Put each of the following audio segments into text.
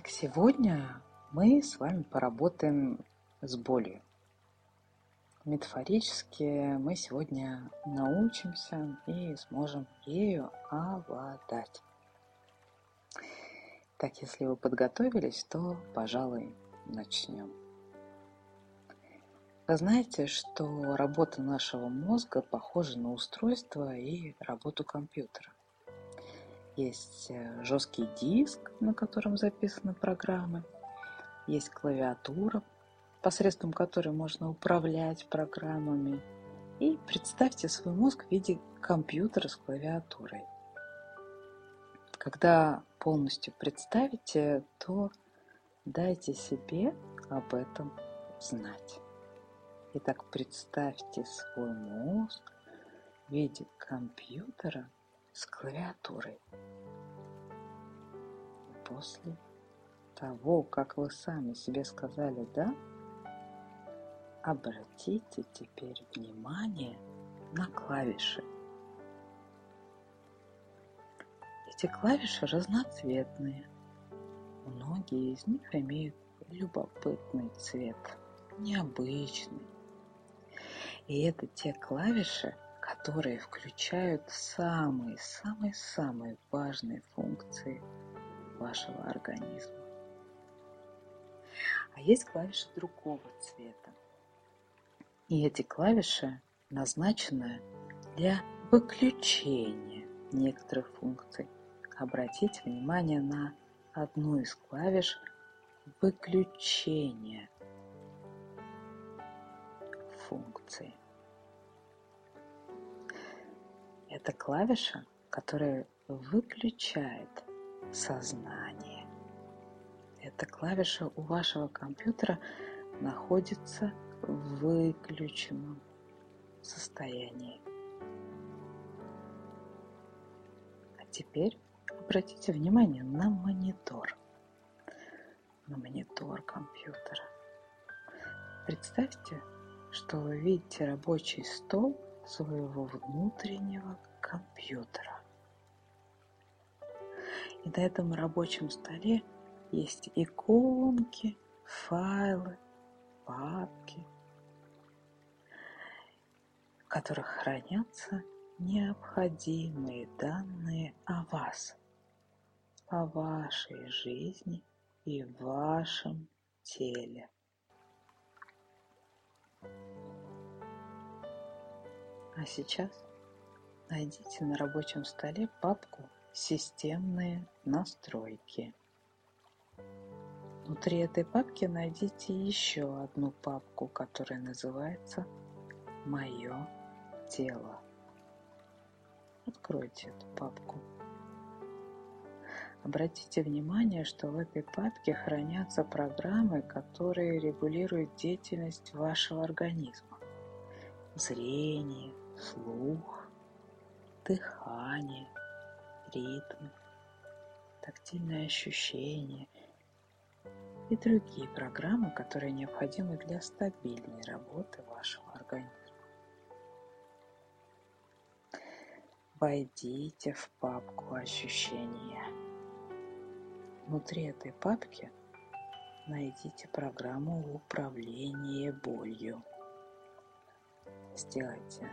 Так сегодня мы с вами поработаем с болью. Метафорически мы сегодня научимся и сможем ею обладать. Так, если вы подготовились, то, пожалуй, начнем. Вы знаете, что работа нашего мозга похожа на устройство и работу компьютера. Есть э, жесткий диск, на котором записаны программы, есть клавиатура, посредством которой можно управлять программами. И представьте свой мозг в виде компьютера с клавиатурой. Когда полностью представите, то дайте себе об этом знать. Итак, представьте свой мозг в виде компьютера с клавиатурой. После того, как вы сами себе сказали «да», обратите теперь внимание на клавиши. Эти клавиши разноцветные. Многие из них имеют любопытный цвет, необычный. И это те клавиши, которые включают самые-самые-самые важные функции вашего организма. А есть клавиши другого цвета. И эти клавиши назначены для выключения некоторых функций. Обратите внимание на одну из клавиш выключения функции. Это клавиша, которая выключает сознание. Эта клавиша у вашего компьютера находится в выключенном состоянии. А теперь обратите внимание на монитор. На монитор компьютера. Представьте, что вы видите рабочий стол своего внутреннего компьютера. И на этом рабочем столе есть иконки, файлы, папки, в которых хранятся необходимые данные о вас, о вашей жизни и вашем теле. А сейчас найдите на рабочем столе папку «Системные настройки». Внутри этой папки найдите еще одну папку, которая называется «Мое тело». Откройте эту папку. Обратите внимание, что в этой папке хранятся программы, которые регулируют деятельность вашего организма. Зрение, слух, дыхание, ритм, тактильные ощущения и другие программы, которые необходимы для стабильной работы вашего организма. Войдите в папку ощущения. Внутри этой папки найдите программу управления болью. Сделайте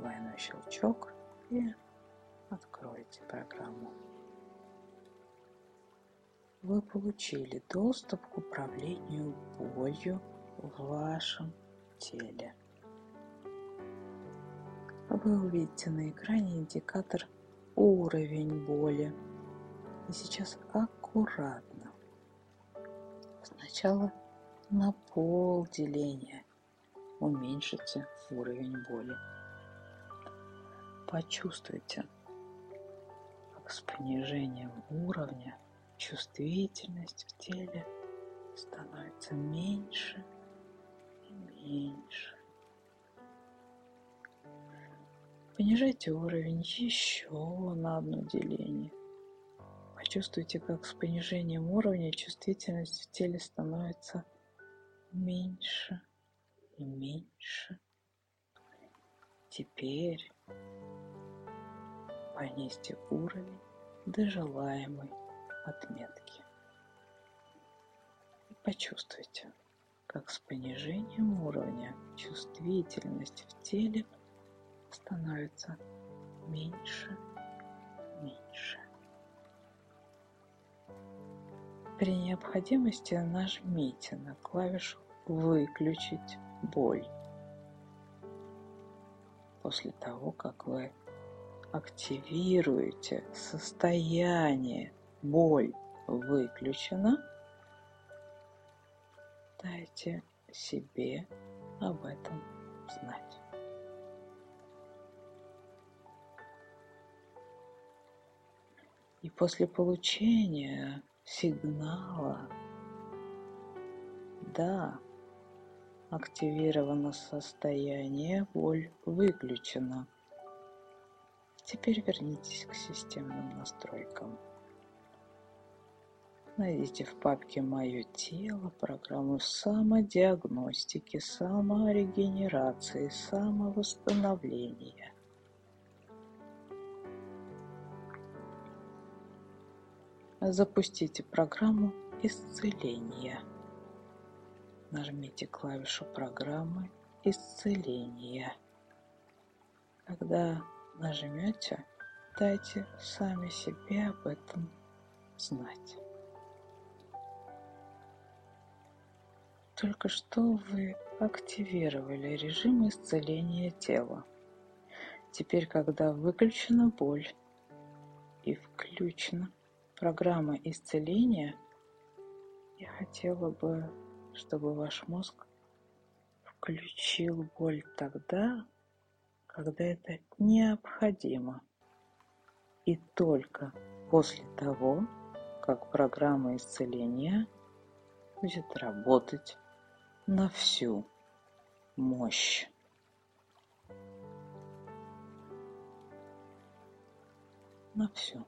двойной щелчок и откройте программу. Вы получили доступ к управлению болью в вашем теле. Вы увидите на экране индикатор уровень боли. И сейчас аккуратно. Сначала на пол деления уменьшите уровень боли. Почувствуйте, как с понижением уровня чувствительность в теле становится меньше и меньше. Понижайте уровень еще на одно деление. Почувствуйте, как с понижением уровня чувствительность в теле становится меньше и меньше. Теперь понизьте уровень до желаемой отметки. почувствуйте, как с понижением уровня чувствительность в теле становится меньше, меньше. При необходимости нажмите на клавишу «Выключить боль». После того, как вы активируете состояние «Боль выключена», дайте себе об этом знать. И после получения сигнала «Да, активировано состояние, боль выключена», Теперь вернитесь к системным настройкам. Найдите в папке «Мое тело» программу самодиагностики, саморегенерации, самовосстановления. Запустите программу исцеления. Нажмите клавишу программы исцеления. Когда нажмете, дайте сами себе об этом знать. Только что вы активировали режим исцеления тела. Теперь, когда выключена боль и включена программа исцеления, я хотела бы, чтобы ваш мозг включил боль тогда, когда это необходимо. И только после того, как программа исцеления будет работать на всю мощь. На всю.